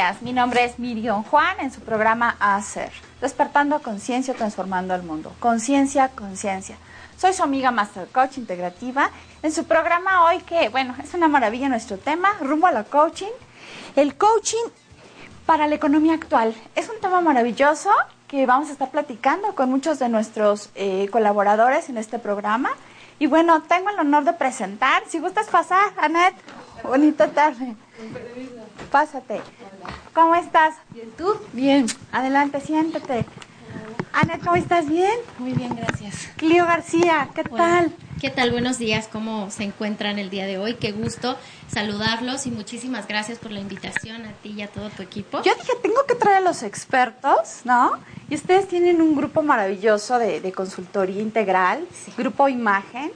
días. Mi nombre es Miriam Juan en su programa Hacer, despertando conciencia, transformando el mundo. Conciencia, conciencia. Soy su amiga Master Coach Integrativa en su programa hoy que, bueno, es una maravilla nuestro tema, rumbo a la coaching. El coaching para la economía actual. Es un tema maravilloso que vamos a estar platicando con muchos de nuestros eh, colaboradores en este programa. Y bueno, tengo el honor de presentar. Si gustas pasar, Anet. Bonita tarde. Pásate. ¿Cómo estás? Bien, ¿tú? Bien. Adelante, siéntate. Anet, ¿cómo estás? ¿Bien? Muy bien, gracias. Clio García, ¿qué tal? ¿Qué tal? Buenos días, ¿cómo se encuentran el día de hoy? Qué gusto saludarlos y muchísimas gracias por la invitación a ti y a todo tu equipo. Yo dije, tengo que traer a los expertos, ¿no? Y ustedes tienen un grupo maravilloso de, consultoría integral, grupo Imagen,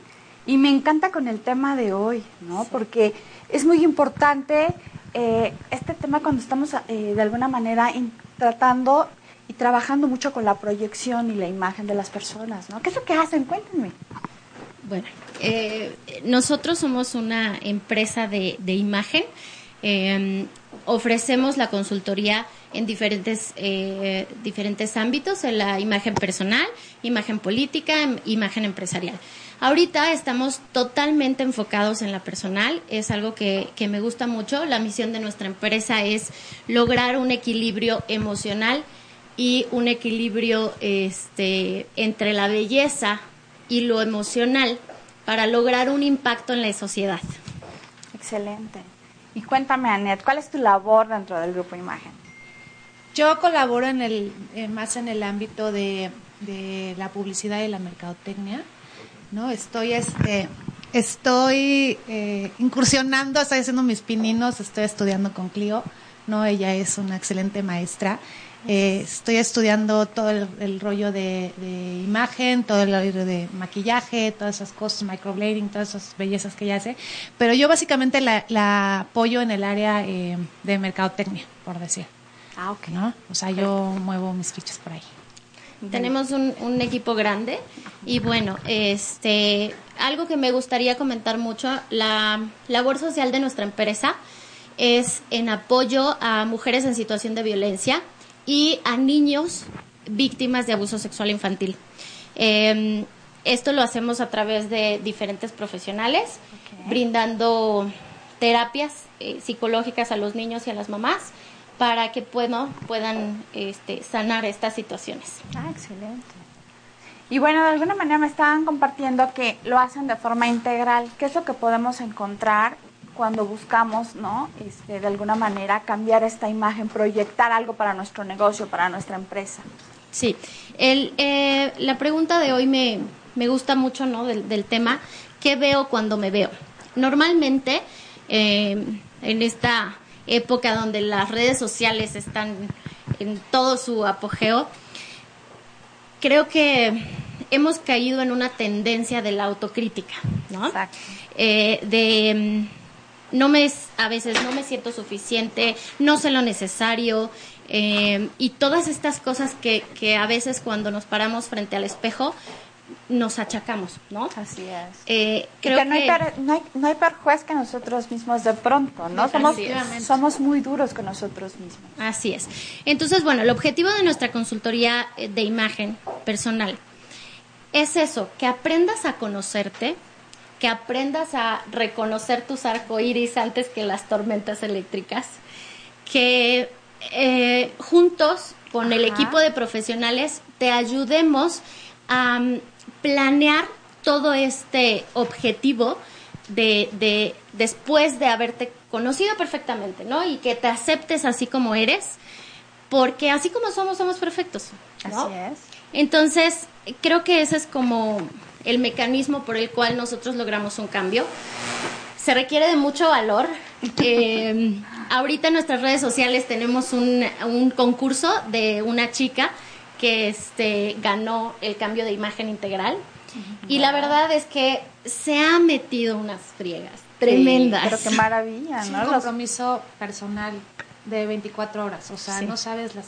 y me encanta con el tema de hoy, ¿no? Porque es muy importante eh, este tema cuando estamos eh, de alguna manera tratando y trabajando mucho con la proyección y la imagen de las personas, ¿no? ¿Qué es lo que hacen? Cuéntenme. Bueno, eh, nosotros somos una empresa de, imagen. Em, ofrecemos la consultoría en diferentes, eh, diferentes ámbitos, en la imagen personal, imagen política, em, imagen empresarial. Ahorita estamos totalmente enfocados en la personal, es algo que, que, me gusta mucho. La misión de nuestra empresa es lograr un equilibrio emocional y un equilibrio este, entre la belleza y lo emocional para lograr un impacto en la sociedad. Excelente. Y cuéntame, Anet, ¿cuál es tu labor dentro del grupo Imagen? Yo colaboro en el, eh, más en el ámbito de, la publicidad y la mercadotecnia. ¿no? Estoy, este, estoy eh, incursionando, estoy haciendo mis pininos, estoy estudiando con Clio. ¿no? Ella es una excelente maestra eh, estoy estudiando todo el, rollo de, imagen, todo el rollo de maquillaje, todas esas cosas, microblading, todas esas bellezas que ella hace. Pero yo básicamente la, apoyo en el área eh, de mercadotecnia, por decir. Ah, ok. ¿no? O sea, yo muevo mis fichas por ahí. Tenemos un, un, equipo grande y bueno, este, algo que me gustaría comentar mucho, la labor social de nuestra empresa es en apoyo a mujeres en situación de violencia y a niños víctimas de abuso sexual infantil. Em, esto lo hacemos a través de diferentes profesionales, brindando terapias eh, psicológicas a los niños y a las mamás para que puedan este, sanar estas situaciones. Ah, excelente. Y bueno, de alguna manera me estaban compartiendo que lo hacen de forma integral. ¿Qué es lo que podemos encontrar cuando buscamos, ¿no? Este, de alguna manera cambiar esta imagen, proyectar algo para nuestro negocio, para nuestra empresa. Sí, el, eh, la pregunta de hoy me, me gusta mucho, ¿no? Del, tema, ¿qué veo cuando me veo? Normalmente, eh, en esta época donde las redes sociales están en todo su apogeo, creo que hemos caído en una tendencia de la autocrítica, ¿no? Exacto. Eh, de no me a veces no me siento suficiente, no sé lo necesario eh, y todas estas cosas que, que a veces cuando nos paramos frente al espejo nos achacamos, ¿no? Así es. Eh, creo que, no, Hay no, hay, no hay juez que nosotros mismos de pronto, ¿no? Somos, somos muy duros con nosotros mismos. Así es. Entonces, bueno, el objetivo de nuestra consultoría eh, de imagen personal es eso, que aprendas a conocerte, que aprendas a reconocer tus arcoíris antes que las tormentas eléctricas, que eh, juntos con el equipo de profesionales te ayudemos a mm, planear todo este objetivo de, de, después de haberte conocido perfectamente, ¿no? Y que te aceptes así como eres, porque así como somos, somos perfectos. Así es. Entonces, creo que ese es como el mecanismo por el cual nosotros logramos un cambio. Se requiere de mucho valor. Eh, ahorita en nuestras redes sociales tenemos un, un, concurso de una chica que este, ganó el cambio de imagen integral. Y la verdad es que se ha metido unas friegas tremendas. pero qué maravilla, ¿no? un compromiso personal de 24 horas, o sea, no sabes las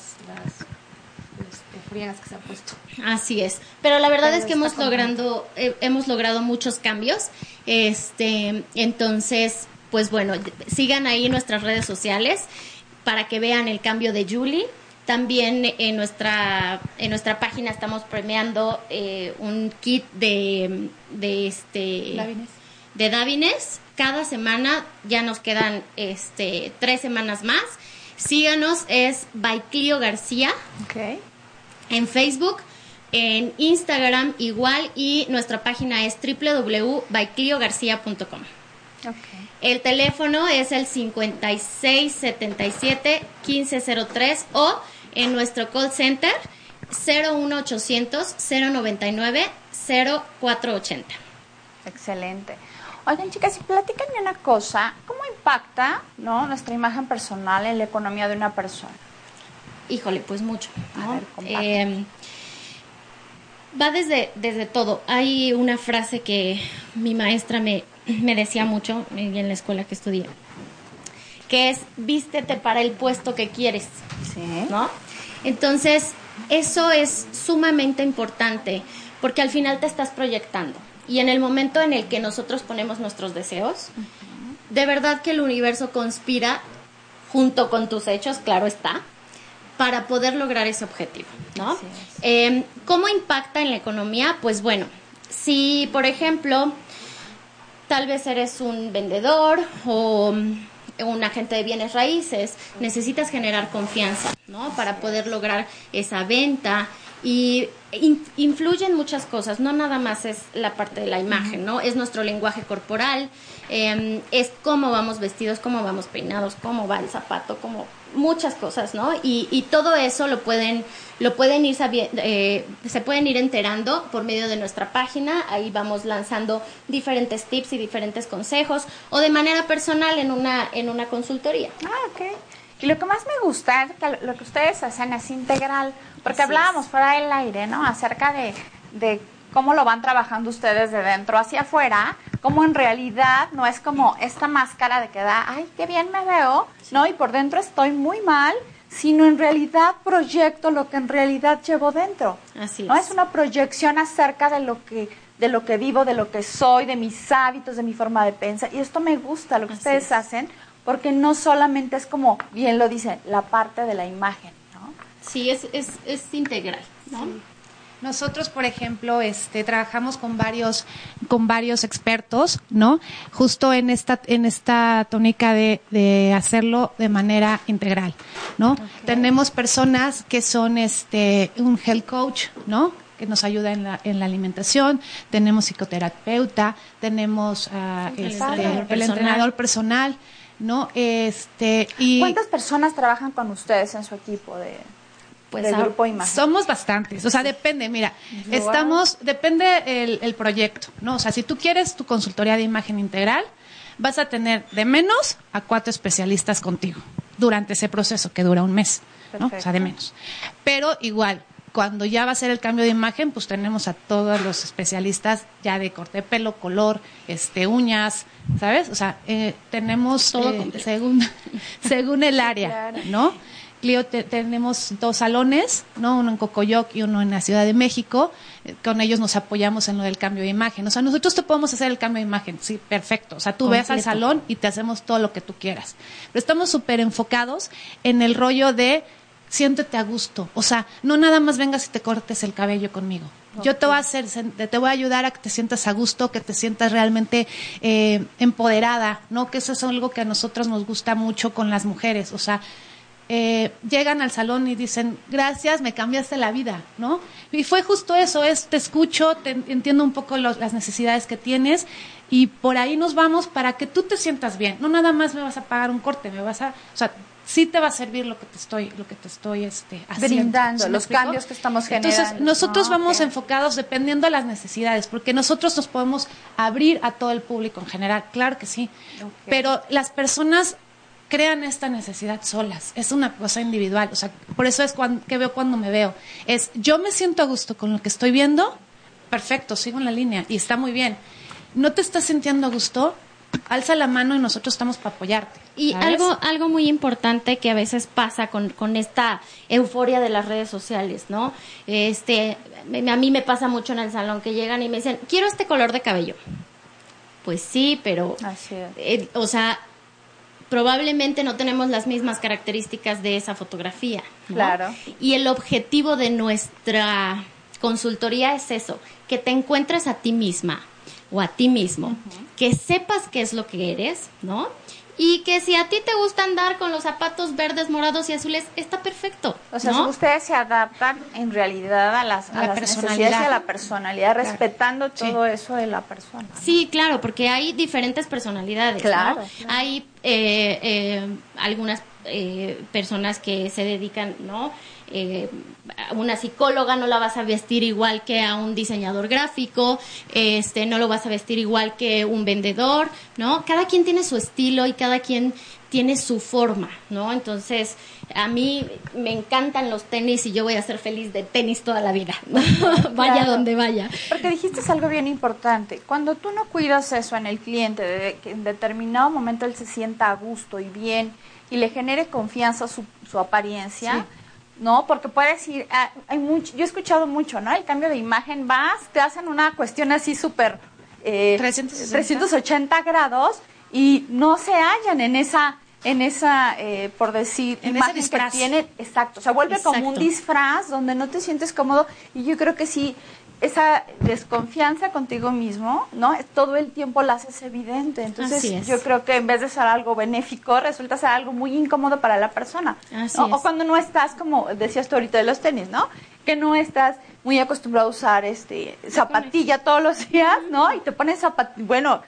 que se ha puesto. Así es. Pero la verdad es que hemos logrado, eh, hemos logrado muchos cambios. Este, entonces, pues bueno, sigan ahí nuestras redes sociales para que vean el cambio de Julie. También en nuestra, en nuestra página estamos premiando eh, un kit de, de este Davines. de Davines. Cada semana ya nos quedan este tres semanas más. Síganos, es by Clio García Ok. En Facebook, en Instagram igual y nuestra página es www.bycliogarcia.com. Ok. El teléfono es el 5677-1503 o en nuestro call center 01800 099 0480. Excelente. Oigan, chicas, y platícanme una cosa. ¿Cómo impacta ¿no? nuestra imagen personal en la economía de una persona? Híjole, pues mucho. Eh, va desde, desde todo. Hay una frase que mi maestra me, me decía mucho en la escuela que estudié, que es vístete para el puesto que quieres. Sí. ¿no? Entonces, eso es sumamente importante porque al final te estás proyectando. Y en el momento en el que nosotros ponemos nuestros deseos, de verdad que el universo conspira junto con tus hechos, claro está, para poder lograr ese objetivo, ¿no? Eh, ¿Cómo impacta en la economía? Pues bueno, si por ejemplo tal vez eres un vendedor o mm, un agente de bienes raíces, necesitas generar confianza, ¿no? Para poder lograr esa venta y in- influyen muchas cosas, no nada más es la parte de la imagen, ¿no? Es nuestro lenguaje corporal, eh, es cómo vamos vestidos, cómo vamos peinados, cómo va el zapato, como muchas cosas, ¿no? Y, y todo eso lo pueden, lo pueden ir sabi- eh, se pueden ir enterando por medio de nuestra página, ahí vamos lanzando diferentes tips y diferentes consejos, o de manera personal en una, en una consultoría. Ah, ok. Y lo que más me gusta es que lo que ustedes hacen es integral, porque Así hablábamos es. fuera del aire, ¿no? Acerca de, de cómo lo van trabajando ustedes de dentro hacia afuera, cómo en realidad no es como esta máscara de que da, ay, qué bien me veo, ¿no? Y por dentro estoy muy mal, sino en realidad proyecto lo que en realidad llevo dentro. Así ¿no? es. Es una proyección acerca de lo que de lo que vivo, de lo que soy, de mis hábitos, de mi forma de pensar. Y esto me gusta, lo que Así ustedes es. hacen, porque no solamente es como, bien lo dice, la parte de la imagen, ¿no? Sí, es, es, es integral, ¿no? Nosotros, por ejemplo, este, trabajamos con varios, con varios expertos, ¿no? Justo en esta, en esta tónica de, de hacerlo de manera integral, ¿no? Tenemos personas que son, este, un health coach, ¿no? Que nos ayuda en la, en la alimentación, tenemos psicoterapeuta, tenemos ah, El este, entrenador el personal. entrenador personal, ¿no? Este, y ¿Cuántas personas trabajan con ustedes en su equipo de, Pues grupo imagen? Somos bastantes, o sea, depende, mira, Wow. estamos, depende el, el proyecto, ¿no? O sea, si tú quieres tu consultoría de imagen integral, vas a tener de menos a cuatro especialistas contigo durante ese proceso que dura un mes, ¿no? O sea, de menos. Pero igual, cuando ya va a ser el cambio de imagen, pues tenemos a todos los especialistas ya de corte de pelo, color, este, uñas, ¿sabes? O sea, eh, tenemos Todo eh, según, según el área, claro. ¿no? Clio, te- tenemos dos salones, ¿no? Uno en Cocoyoc y uno en la Ciudad de México. Eh, Con ellos nos apoyamos en lo del cambio de imagen. O sea, nosotros te podemos hacer el cambio de imagen, sí, perfecto. O sea, tú ves al salón y te hacemos todo lo que tú quieras. Pero estamos súper enfocados en el rollo de siéntete a gusto. O sea, no nada más vengas y te cortes el cabello conmigo. Yo te voy a hacer, te voy a ayudar a que te sientas a gusto, que te sientas realmente eh, empoderada, ¿no? Que eso es algo que a nosotros nos gusta mucho con las mujeres. O sea, eh, llegan al salón y dicen, gracias, me cambiaste la vida, ¿no? Y fue justo eso, es, te escucho, te entiendo un poco los- las necesidades que tienes y por ahí nos vamos para que tú te sientas bien. No nada más me vas a pagar un corte, me vas a, o sea, sí te va a servir lo que te estoy, lo que te estoy, este, haciendo. Brindando, ¿Sí me los explico? cambios que estamos Entonces, generando. nosotros Ah, vamos enfocados dependiendo de las necesidades, porque nosotros nos podemos abrir a todo el público en general, claro que sí, pero las personas crean esta necesidad solas, es una cosa individual, o sea, por eso es cuando, que veo cuando me veo, es yo me siento a gusto con lo que estoy viendo, perfecto, sigo en la línea y está muy bien. ¿No te estás sintiendo a gusto? Alza la mano y nosotros estamos para apoyarte. Y ¿sabes? algo, algo muy importante que a veces pasa con, con esta euforia de las redes sociales, ¿no? Este, me- a mí me pasa mucho en el salón que llegan y me dicen, quiero este color de cabello. pues sí, pero, Así es. eh, o sea, probablemente no tenemos las mismas características de esa fotografía. ¿no? Claro. Y el objetivo de nuestra consultoría es eso, que te encuentres a ti misma o a ti mismo, que sepas qué es lo que eres, ¿no? Y que si a ti te gusta andar con los zapatos verdes, morados y azules, está perfecto. O sea, ¿no? si ustedes se adaptan en realidad a las, a La las necesidades y a la personalidad, Claro. respetando Sí. todo eso de la persona. Sí, claro, porque hay diferentes personalidades. claro. Hay eh, eh, algunas eh, personas que se dedican, ¿no? Eh, una psicóloga no la vas a vestir igual que a un diseñador gráfico, este, no lo vas a vestir igual que un vendedor, ¿no? Cada quien tiene su estilo y cada quien tiene su forma, ¿no? Entonces, a mí me encantan los tenis y yo voy a ser feliz de tenis toda la vida, vaya Claro. donde vaya. Porque dijiste algo bien importante. Cuando tú no cuidas eso en el cliente, de que en determinado momento él se sienta a gusto y bien y le genere confianza su, su apariencia, ¿no? Porque puedes ir, ah, hay mucho, yo he escuchado mucho, ¿no? El cambio de imagen, vas, te hacen una cuestión así súper... eh, 360. 380 grados y no se hallan en esa en esa eh, por decir En ese imagen que disfraz. tienen exacto o sea vuelve como un disfraz donde no te sientes cómodo y yo creo que sí esa desconfianza contigo mismo, ¿no? Todo el tiempo la haces evidente. Entonces, yo creo que en vez de ser algo benéfico, resulta ser algo muy incómodo para la persona. Así ¿no? es. O cuando no estás, como decías tú ahorita de los tenis, ¿no? Que no estás muy acostumbrado a usar este zapatilla todos los días, ¿no? Y te pones zapatilla, bueno,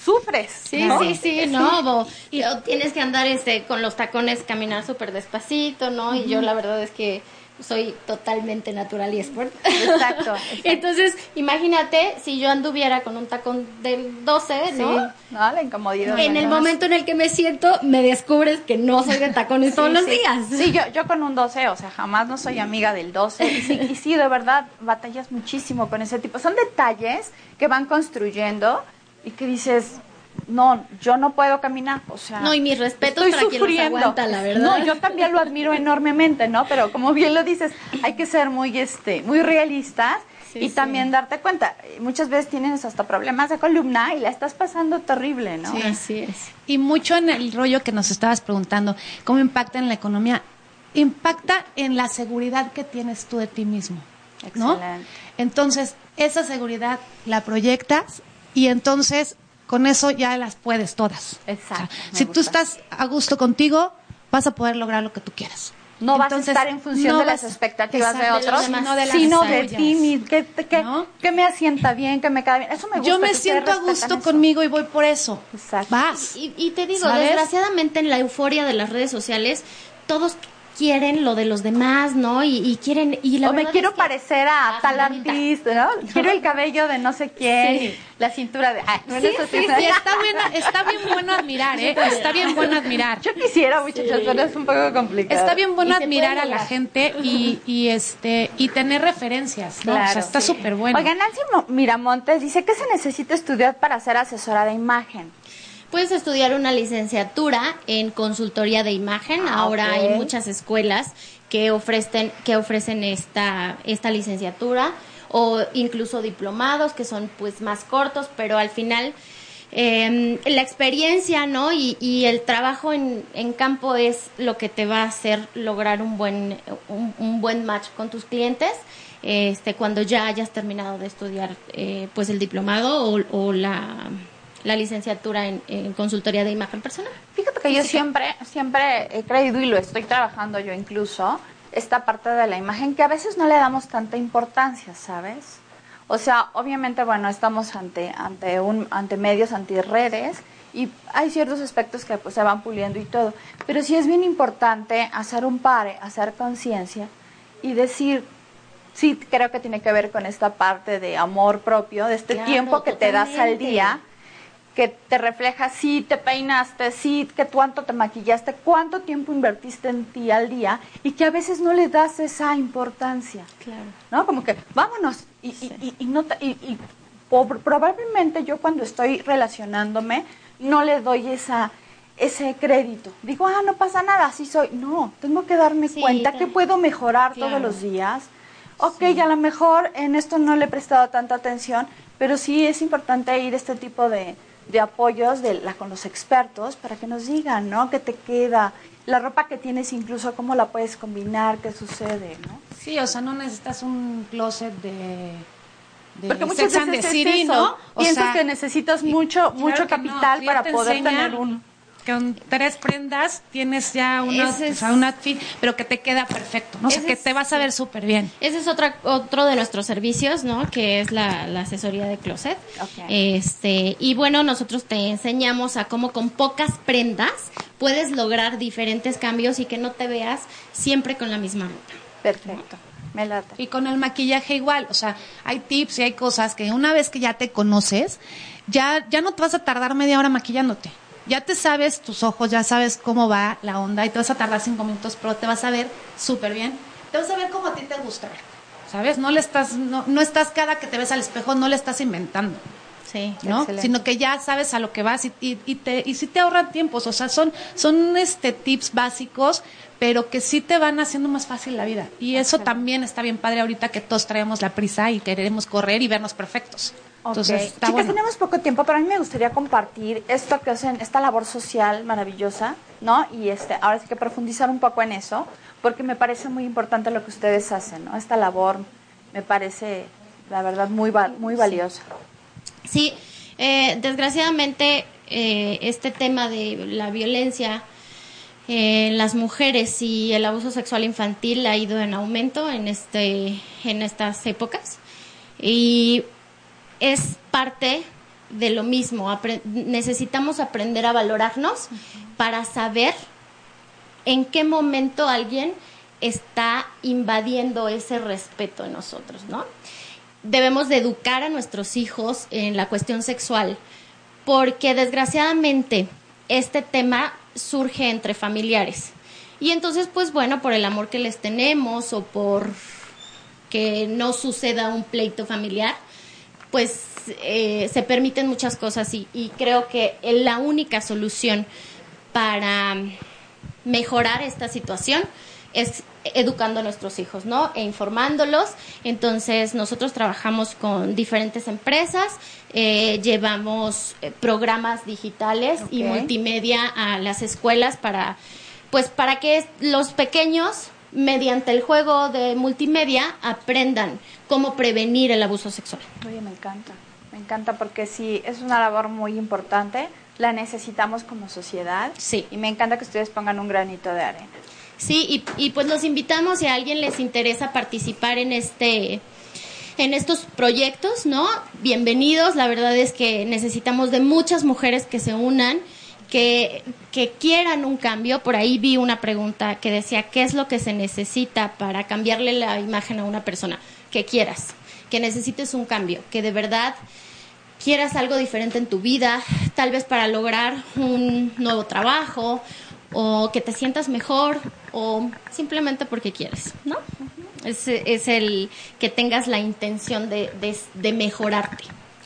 sufres. Sí, ¿no? sí, sí, no, bo- y o tienes que andar este con los tacones, caminar súper despacito, ¿no? Y yo la verdad es que soy totalmente natural y sport. Exacto, exacto. Entonces, imagínate si yo anduviera con un tacón del 12, Sí, ¿no? ¿no? La incomodidad. En el momento en el que me siento, me descubres que no soy de tacones todos Sí, los sí. días. Sí, yo, yo con un 12, o sea, jamás no soy amiga del 12. Y sí, y sí, de verdad, batallas muchísimo con ese tipo. Son detalles que van construyendo y que dices, no, yo no puedo caminar, o sea... No, y mis respetos estoy para quien sufriendo. aguanta, la verdad. No, yo también lo admiro enormemente, ¿no? Pero como bien lo dices, hay que ser muy, este, muy realistas Sí, y sí. también darte cuenta. Muchas veces tienes hasta problemas de columna y la estás pasando terrible, ¿no? Sí. Así es. Y mucho en el rollo que nos estabas preguntando, ¿cómo impacta en la economía? Impacta en la seguridad que tienes tú de ti mismo. ¿no? Excelente. Entonces, esa seguridad la proyectas y entonces con eso ya las puedes todas. Exacto, O sea, me si tú gusta. estás a gusto contigo, vas a poder lograr lo que tú quieras. No vas a estar en función no de las vas- expectativas de otros, sino sino de las sino de ti mismo, que, que, ¿No? que me asienta bien, que me cae bien. Eso me gusta. Yo me siento a gusto eso. conmigo y voy por eso. Exacto. Vas. Y, y te digo, ¿Sabes? desgraciadamente en la euforia de las redes sociales, todos quieren lo de los demás, ¿no? Y, y quieren... Y la o me quiero es que- parecer a Ah, tal artista, ¿no? Quiero el cabello de no sé quién, Sí. y la cintura de... Ay, bueno, Sí, sí, Sí, está bien, está bien bueno admirar, ¿eh? Está bien bueno admirar. Yo quisiera, muchachos, pero es un poco complicado. Está bien bueno admirar a la gente y, y este y tener referencias, ¿no? Claro, o sea, está súper bueno. Oiga, Nancy Mo- Miramontes dice que se necesita estudiar para ser asesora de imagen. Puedes estudiar una licenciatura en consultoría de imagen. Ah, Ahora hay muchas escuelas que ofrecen, que ofrecen esta, esta licenciatura o incluso diplomados que son pues más cortos, pero al final eh, la experiencia ¿no? y, y el trabajo en, en campo es lo que te va a hacer lograr un buen, un, un buen match con tus clientes. Este, cuando ya hayas terminado de estudiar eh, pues el diplomado o, o la, la licenciatura en, en consultoría de imagen personal. Fíjate que yo siempre, siempre he creído y lo estoy trabajando yo incluso, esta parte de la imagen que a veces no le damos tanta importancia, ¿sabes? O sea, obviamente, bueno, estamos ante, ante, un, ante medios, ante redes y hay ciertos aspectos que pues se van puliendo y todo, pero sí es bien importante hacer un pare, hacer conciencia y decir, sí, creo que tiene que ver con esta parte de amor propio, de este Claro, tiempo que te das al día que te refleja si te peinaste, si que cuánto te maquillaste, cuánto tiempo invertiste en ti al día y que a veces no le das esa importancia, Claro. ¿no? Como que vámonos y, y- y- y no te- y- probablemente yo cuando estoy relacionándome no le doy esa ese crédito. Digo, ah, no pasa nada, así soy. No, tengo que darme Sí, cuenta ta- que puedo mejorar Claro. todos los días. Ok, a lo mejor en esto no le he prestado tanta atención, pero sí es importante ir a este tipo de, de apoyos de la, con los expertos para que nos digan, ¿no? ¿Qué te queda? La ropa que tienes incluso, ¿cómo la puedes combinar? ¿Qué sucede, no? Sí, o sea, no necesitas un closet de... de Porque muchas veces es eso. ¿no? O Piensas sea, que necesitas mucho, mucho capital para poder tener un... Con tres prendas tienes ya una, es- o sea, un outfit, pero que te queda perfecto, ¿no? O sea, que es- te vas a ver súper bien. Ese es otra, otro de nuestros servicios, ¿no? Que es la, la asesoría de closet. Este, y bueno, nosotros te enseñamos a cómo con pocas prendas puedes lograr diferentes cambios y que no te veas siempre con la misma ropa. Perfecto, me late. Y con el maquillaje igual, o sea, hay tips y hay cosas que una vez que ya te conoces, ya, ya no te vas a tardar media hora maquillándote. Ya te sabes tus ojos, ya sabes cómo va la onda y te vas a tardar cinco minutos, pero te vas a ver súper bien. Te vas a ver como a ti te gusta ¿sabes? No le estás, no, no estás cada que te ves al espejo, no le estás inventando. Sí. ¿no? Excelente. Sino que ya sabes a lo que vas y, y, y te, y sí te ahorran tiempos, o sea, son, son este tips básicos, pero que sí te van haciendo más fácil la vida. Y eso también está bien padre ahorita que todos traemos la prisa y queremos correr y vernos perfectos. Entonces, Ok. está Chicas, bueno. tenemos poco tiempo, pero a mí me gustaría compartir esto que hacen, esta labor social maravillosa, ¿no? Y este, ahora sí que profundizar un poco en eso, porque me parece muy importante lo que ustedes hacen, ¿no? Esta labor me parece, la verdad, muy, muy valiosa. Sí, eh, desgraciadamente eh, este tema de la violencia en las mujeres y el abuso sexual infantil ha ido en aumento en este en estas épocas y es parte de lo mismo. Necesitamos aprender a valorarnos para saber en qué momento alguien está invadiendo ese respeto en nosotros, ¿no? Debemos de educar a nuestros hijos en la cuestión sexual, porque desgraciadamente este tema surge entre familiares. Y entonces, pues bueno, por el amor que les tenemos o por que no suceda un pleito familiar, pues eh, se permiten muchas cosas y, y creo que la única solución para mejorar esta situación es educando a nuestros hijos, ¿no? E informándolos. Entonces, nosotros trabajamos con diferentes empresas, eh, llevamos eh, programas digitales y multimedia a las escuelas para, pues, para que los pequeños, mediante el juego de multimedia, aprendan cómo prevenir el abuso sexual. Oye, me encanta, me encanta porque sí, es una labor muy importante, la necesitamos como sociedad. Sí. Y me encanta que ustedes pongan un granito de arena. Sí, y, y pues los invitamos si a alguien les interesa participar en este en estos proyectos, ¿no? Bienvenidos. La verdad es que necesitamos de muchas mujeres que se unan, que, que quieran un cambio. Por ahí vi una pregunta que decía, ¿qué es lo que se necesita para cambiarle la imagen a una persona? Que quieras, que necesites un cambio, que de verdad quieras algo diferente en tu vida, tal vez para lograr un nuevo trabajo o que te sientas mejor o simplemente porque quieres, ¿no? Es, es el que tengas la intención de, de, de mejorarte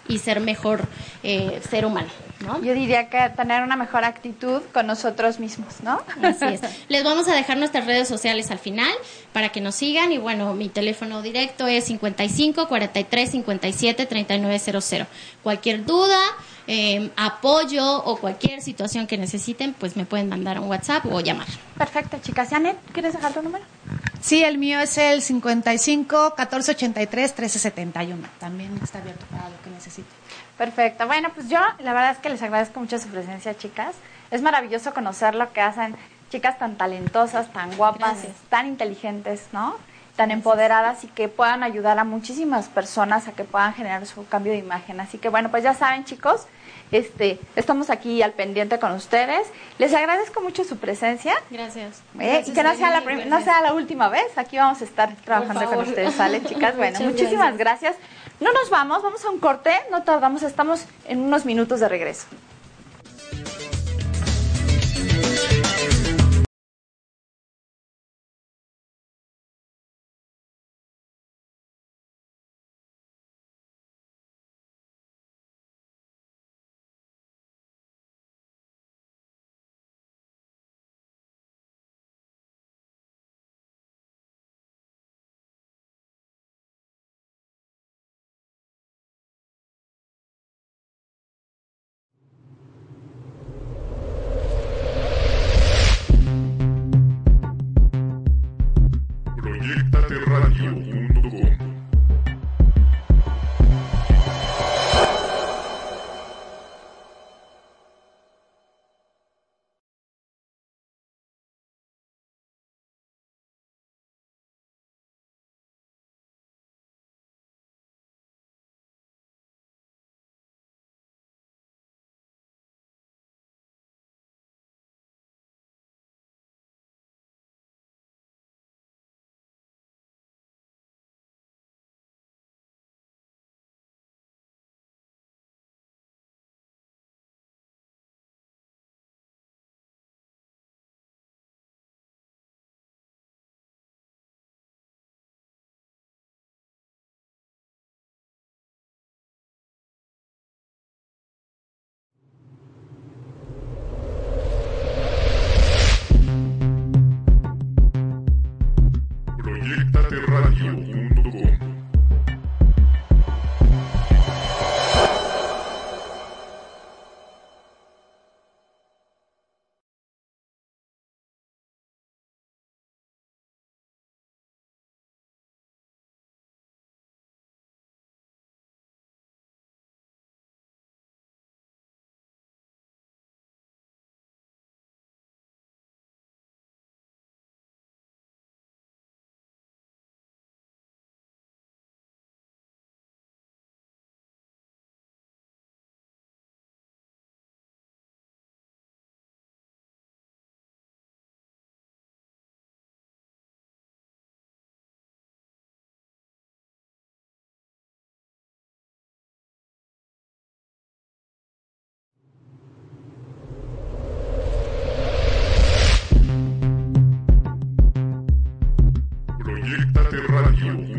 y ser mejor eh, ser humano, ¿no? Yo diría que tener una mejor actitud con nosotros mismos, ¿no? Así es. Les vamos a dejar nuestras redes sociales al final para que nos sigan y bueno, mi teléfono directo es 55 43 57 3900. Cualquier duda, eh, apoyo o cualquier situación que necesiten, pues me pueden mandar un WhatsApp o llamar. Perfecto, chicas. Janet, ¿quieres dejar tu número? Sí, el mío es el 55 14 83 13 71. También está abierto para lo que necesite. Perfecto. Bueno, pues yo la verdad es que les agradezco mucho su presencia, chicas. Es maravilloso conocer lo que hacen chicas tan talentosas, tan guapas, Gracias. tan inteligentes, ¿no? Tan empoderadas y que puedan ayudar a muchísimas personas a que puedan generar su cambio de imagen. Así que bueno, pues ya saben, chicos, este, estamos aquí al pendiente con ustedes. Les agradezco mucho su presencia. Gracias. ¿eh? y que no sea, la no sea la última vez, aquí vamos a estar trabajando con ustedes, ¿sale, chicas? Bueno, Muchas muchísimas gracias. No nos vamos, vamos a un corte, no tardamos, estamos en unos minutos de regreso. you.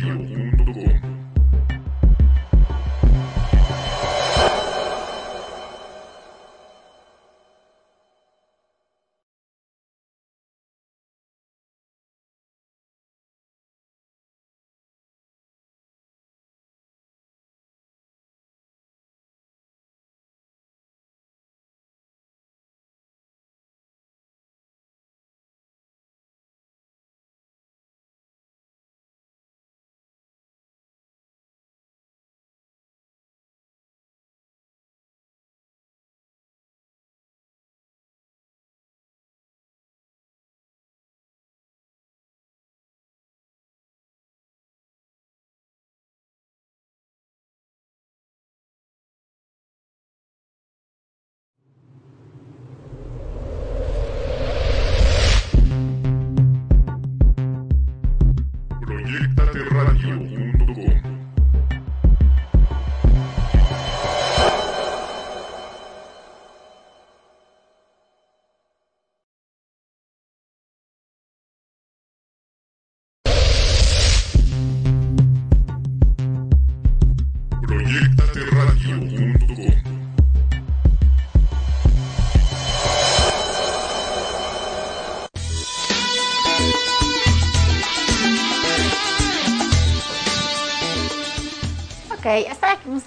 you. of you.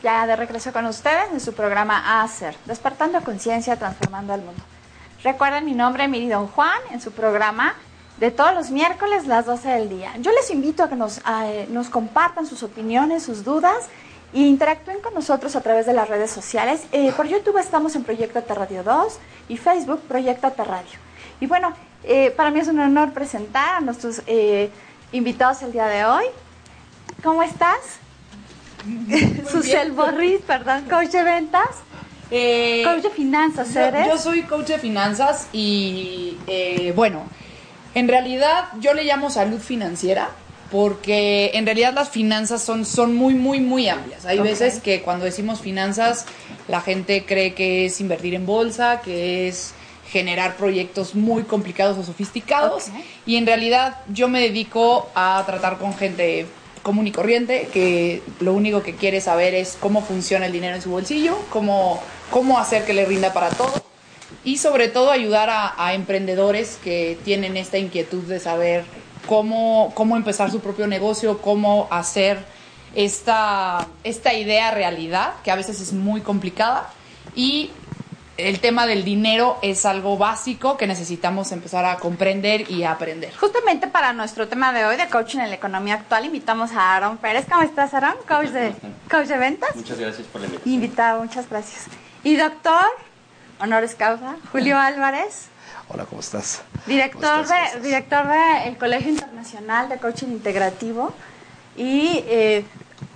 Ya de regreso con ustedes en su programa Hacer, despertando conciencia, transformando el mundo. Recuerden mi nombre, Miri Don Juan, en su programa de todos los miércoles, las 12 del día. Yo les invito a que nos, eh, compartan sus opiniones, sus dudas e interactúen con nosotros a través de las redes sociales. Eh, por YouTube estamos en Proyecto Radio 2 y Facebook Proyecto Radio. Y bueno, eh, para mí es un honor presentar a nuestros invitados el día de hoy. ¿Cómo estás? Susel Borris, perdón, coach de ventas. Eh, coach de finanzas, ¿eres? Yo, soy coach de finanzas y, eh, bueno, en realidad yo le llamo salud financiera porque en realidad las finanzas son, son muy, muy, muy amplias. Hay veces que cuando decimos finanzas, la gente cree que es invertir en bolsa, que es generar proyectos muy complicados o sofisticados. Y en realidad yo me dedico a tratar con gente común y corriente que lo único que quiere saber es cómo funciona el dinero en su bolsillo, cómo, cómo hacer que le rinda para todo y sobre todo ayudar a, emprendedores que tienen esta inquietud de saber cómo, cómo empezar su propio negocio, cómo hacer esta, esta idea realidad, que a veces es muy complicada, y el tema del dinero es algo básico que necesitamos empezar a comprender y a aprender. Justamente para nuestro tema de hoy de coaching en la economía actual, invitamos a Aaron Pérez. ¿Cómo estás, Aaron? Coach de, coach de ventas. Muchas gracias por la invitación. Invitado, muchas gracias. Y doctor, honores causa, Julio Álvarez. Hola, ¿cómo estás? Director de director del Colegio Internacional de Coaching Integrativo y eh,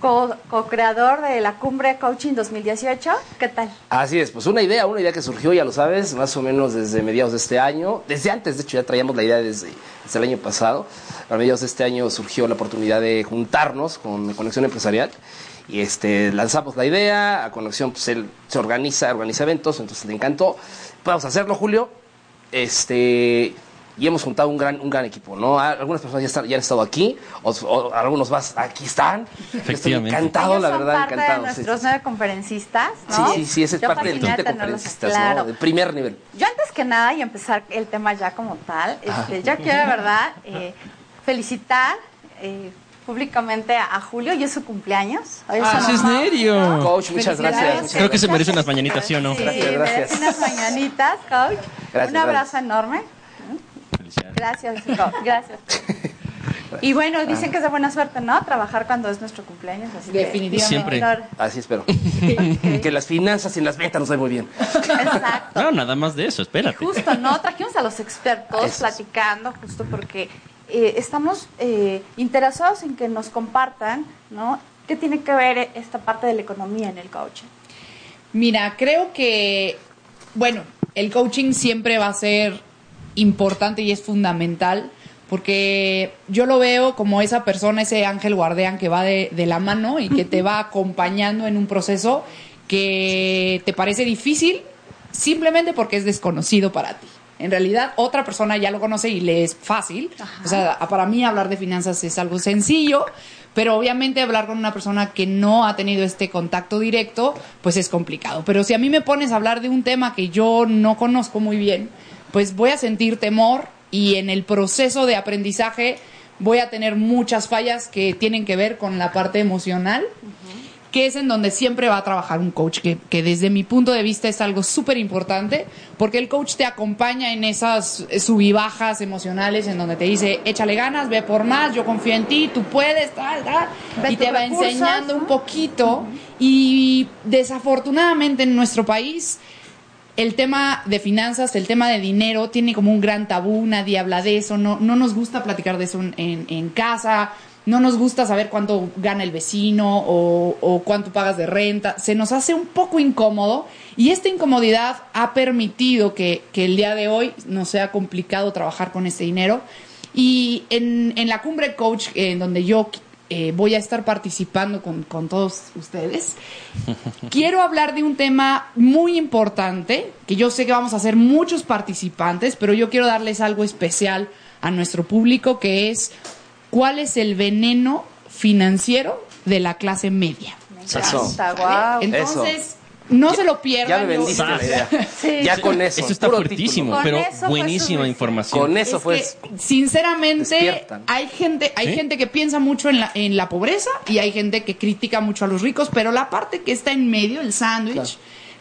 co-creador de la Cumbre Coaching 2018. ¿Qué tal? Así es, pues una idea, una idea que surgió, ya lo sabes, más o menos desde mediados de este año. Desde antes, de hecho, ya traíamos la idea desde, el año pasado. A mediados de este año surgió la oportunidad de juntarnos con Conexión Empresarial. Y este, lanzamos la idea, a Conexión pues, él se organiza, organiza eventos, entonces le encantó. Podemos hacerlo, Julio. Este, y hemos juntado un gran, un gran equipo, ¿no? Algunas personas ya, están, ya han estado aquí, o, algunos más aquí están. Efectivamente. encantado, la verdad, parte encantado. De nuestros nueve conferencistas, ¿no? Sí, sí, sí, esa es parte del kit de conferencistas, ¿no? De primer nivel. Yo antes que nada, y empezar el tema ya como tal, este, yo quiero, de verdad, eh, felicitar eh, públicamente a Julio y es su cumpleaños. ah, es serio. Coach, muchas gracias. Creo que se merece unas mañanitas, ¿sí o no? Sí, gracias, gracias. unas mañanitas, coach. Gracias, Un abrazo enorme. Gracias, gracias. Y bueno, dicen que es de buena suerte, ¿no? Trabajar cuando es nuestro cumpleaños. Así Definitivamente. Siempre. Así espero. Que las finanzas y las ventas nos den muy bien. Exacto. No, nada más de eso, espérate. justo, ¿no? Trajimos a los expertos platicando, justo porque eh, estamos eh, interesados en que nos compartan, ¿no? ¿Qué tiene que ver esta parte de la economía en el coaching? Mira, creo que, bueno, el coaching siempre va a ser importante y es fundamental porque yo lo veo como esa persona, ese ángel guardián que va de, la mano y que te va acompañando en un proceso que te parece difícil simplemente porque es desconocido para ti. En realidad, otra persona ya lo conoce y le es fácil. O sea, para mí hablar de finanzas es algo sencillo, pero obviamente hablar con una persona que no ha tenido este contacto directo, pues es complicado. Pero si a mí me pones a hablar de un tema que yo no conozco muy bien, pues voy a sentir temor y en el proceso de aprendizaje voy a tener muchas fallas que tienen que ver con la parte emocional, que es en donde siempre va a trabajar un coach, que, que desde mi punto de vista es algo súper importante, porque el coach te acompaña en esas subibajas emocionales, en donde te dice, échale ganas, ve por más, yo confío en ti, tú puedes, tal, tal, y te va enseñando un poquito. Y desafortunadamente en nuestro país el tema de finanzas, el tema de dinero, tiene como un gran tabú, nadie habla de eso, no, no nos gusta platicar de eso en, casa, no nos gusta saber cuánto gana el vecino o, cuánto pagas de renta, se nos hace un poco incómodo y esta incomodidad ha permitido que, el día de hoy nos sea complicado trabajar con este dinero. Y en, en la cumbre coach, en donde yo eh, voy a estar participando con, con, todos ustedes. Quiero hablar de un tema muy importante, que yo sé que vamos a ser muchos participantes, pero yo quiero darles algo especial a nuestro público, que es cuál es el veneno financiero de la clase media. Eso. Entonces, no se lo pierdan. Ya me yo- vendiste la Sas. idea. Sí. Ya con eso. Eso está fuertísimo, pero buenísima información. Con eso Es fue. que, sinceramente, despiertan. hay gente, hay ¿Sí? gente que piensa mucho en la, en la pobreza y hay gente que critica mucho a los ricos, pero la parte que está en medio, el sándwich, Claro.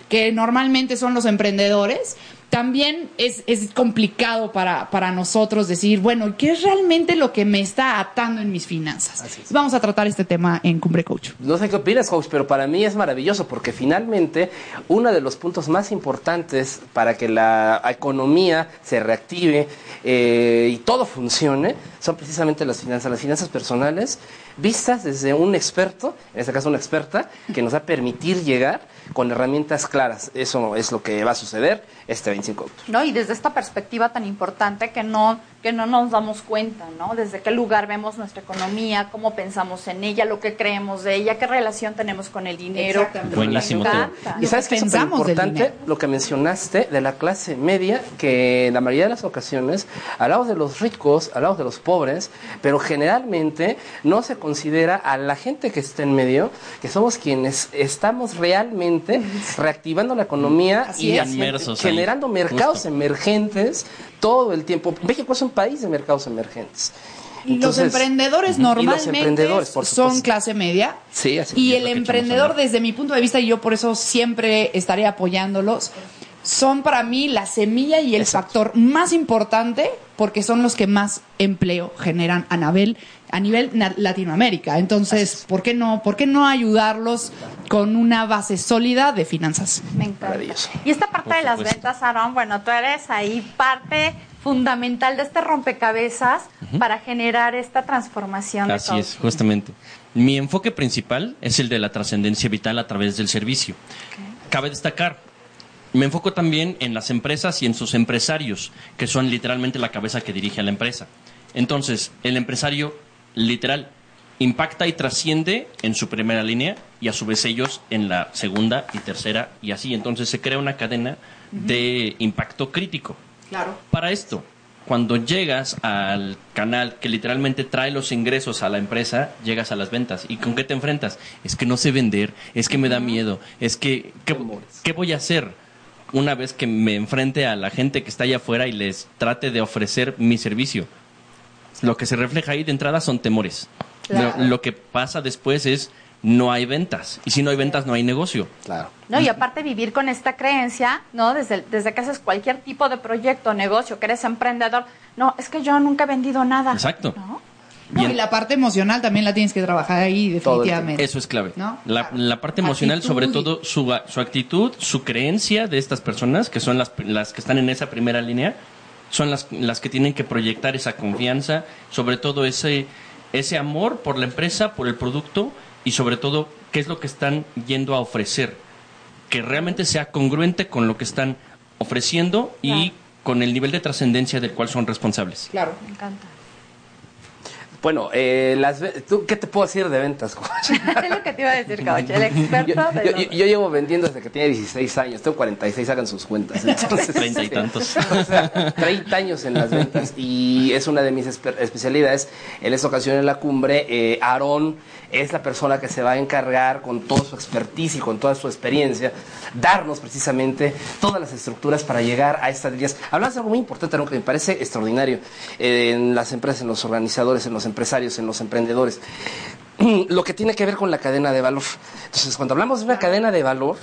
que normalmente son los emprendedores, también es, es complicado para, para nosotros decir, bueno, ¿qué es realmente lo que me está atando en mis finanzas? Vamos a tratar este tema en Cumbre Coach. No sé qué opinas, coach, pero para mí es maravilloso porque finalmente uno de los puntos más importantes para que la economía se reactive eh, y todo funcione son precisamente las finanzas, las finanzas personales vistas desde un experto, en este caso una experta, que nos va a permitir llegar con herramientas claras. Eso es lo que va a suceder este 25 de octubre. ¿no? Y desde esta perspectiva tan importante que no, que no nos damos cuenta, ¿no? Desde qué lugar vemos nuestra economía, cómo pensamos en ella, lo que creemos de ella, qué relación tenemos con el dinero. Buenísimo. Y sabes que es importante lo que mencionaste de la clase media, que en la mayoría de las ocasiones hablamos de los ricos, hablamos de los pobres, pero generalmente no se considera a la gente que está en medio, que somos quienes estamos realmente reactivando la economía Así y es. ahí. generando mercados Justo. emergentes todo el tiempo. México es un país de mercados emergentes. los Entonces, emprendedores los normalmente emprendedores, por son clase media. Sí, así Y el emprendedor, desde mi punto de vista, y yo por eso siempre estaré apoyándolos, son para mí la semilla y el Exacto. factor más importante porque son los que más empleo generan a nivel, a nivel na- Latinoamérica. Entonces, ¿por qué no, por qué no ayudarlos con una base sólida de finanzas? Me encanta. Y esta parte de las ventas, Aaron, bueno, tú eres ahí parte fundamental de este rompecabezas para generar esta transformación. de Así todo. es, justamente. Mi enfoque principal es el de la trascendencia vital a través del servicio. Cabe destacar, me enfoco también en las empresas y en sus empresarios, que son literalmente la cabeza que dirige a la empresa. Entonces, el empresario literal impacta y trasciende en su primera línea y a su vez ellos en la segunda y tercera y así. Entonces se crea una cadena de impacto crítico. Claro. Para esto, cuando llegas al canal que literalmente trae los ingresos a la empresa, llegas a las ventas. ¿Y con qué te enfrentas? Es que no sé vender, es que me da miedo, es que, ¿qué, qué voy a hacer? Una vez que me enfrente a la gente que está allá afuera y les trate de ofrecer mi servicio. Lo que se refleja ahí de entrada son temores. Claro. Lo, lo que pasa después es no hay ventas. Y si no hay ventas, no hay negocio. Claro. ¿no? Y aparte vivir con esta creencia, ¿no? Desde, desde que haces cualquier tipo de proyecto, negocio, que eres emprendedor, no, es que yo nunca he vendido nada. Exacto. ¿no? No, y la parte emocional también la tienes que trabajar ahí definitivamente. Eso es clave. ¿No? La, la parte emocional, Actitud sobre todo su, su actitud, su creencia de estas personas, que son las, las que están en esa primera línea, son las, las que tienen que proyectar esa confianza, sobre todo ese, ese amor por la empresa, por el producto y sobre todo qué es lo que están yendo a ofrecer. Que realmente sea congruente con lo que están ofreciendo y Claro. con el nivel de trascendencia del cual son responsables. Claro. Me encanta. Bueno, eh, las, ¿tú, ¿qué te puedo decir de ventas, coach? es lo que te iba a decir, coach, el Yo, experto de yo- los- yo- yo llevo vendiendo desde que tenía 16 años, tengo 46, hagan sus cuentas. Entonces, Treinta y tantos. o sea, 30 años en las ventas y es una de mis espe- especialidades. En esta ocasión en la cumbre, eh, Aarón es la persona que se va a encargar con toda su expertise y con toda su experiencia, darnos precisamente todas las estructuras para llegar a estas líneas. Hablas de algo muy importante, Aarón, que me parece extraordinario eh, en las empresas, en los organizadores, en los empresarios, en los emprendedores lo que tiene que ver con la cadena de valor. Entonces, cuando hablamos de una cadena de valor,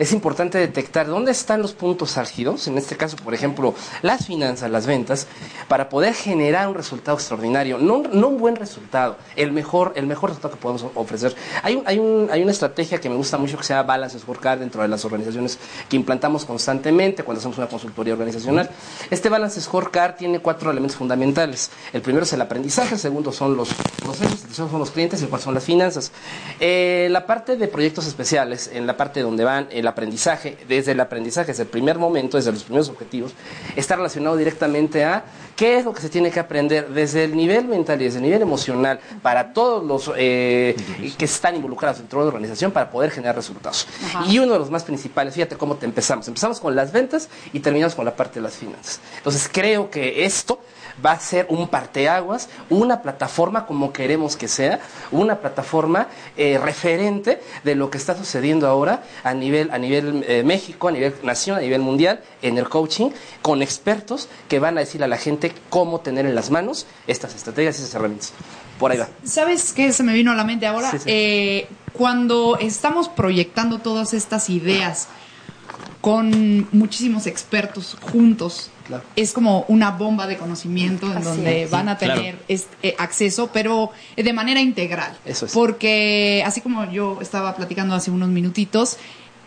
es importante detectar dónde están los puntos álgidos, en este caso, por ejemplo, las finanzas, las ventas, para poder generar un resultado extraordinario, no, no un buen resultado, el mejor, el mejor resultado que podemos ofrecer. Hay, hay, un- hay una estrategia que me gusta mucho que se llama Balance Scorecard dentro de las organizaciones que implantamos constantemente cuando hacemos una consultoría organizacional. Este Balance Scorecard tiene cuatro elementos fundamentales. El primero es el aprendizaje, el segundo son los procesos, el tercero son los clientes y el cuarto son las finanzas. Eh, la parte de proyectos especiales, en la parte donde van el aprendizaje, desde el aprendizaje, desde el primer momento, desde los primeros objetivos, está relacionado directamente a ¿Qué es lo que se tiene que aprender desde el nivel mental y desde el nivel emocional para todos los eh, que están involucrados dentro de la organización para poder generar resultados? Y uno de los más principales, fíjate cómo te empezamos. Empezamos con las ventas y terminamos con la parte de las finanzas. Entonces creo que esto va a ser un parteaguas, una plataforma como queremos que sea, una plataforma eh, referente de lo que está sucediendo ahora a nivel, a nivel eh, México, a nivel nación, a nivel mundial, en el coaching, con expertos que van a decir a la gente cómo tener en las manos estas estrategias y esas herramientas. Por ahí va. ¿Sabes qué se me vino a la mente ahora? Sí, sí. Eh, cuando estamos proyectando todas estas ideas con muchísimos expertos juntos, Claro. es como una bomba de conocimiento en donde es. van a Claro. tener este, eh, acceso, pero de manera integral. Eso es. Porque así como yo estaba platicando hace unos minutitos,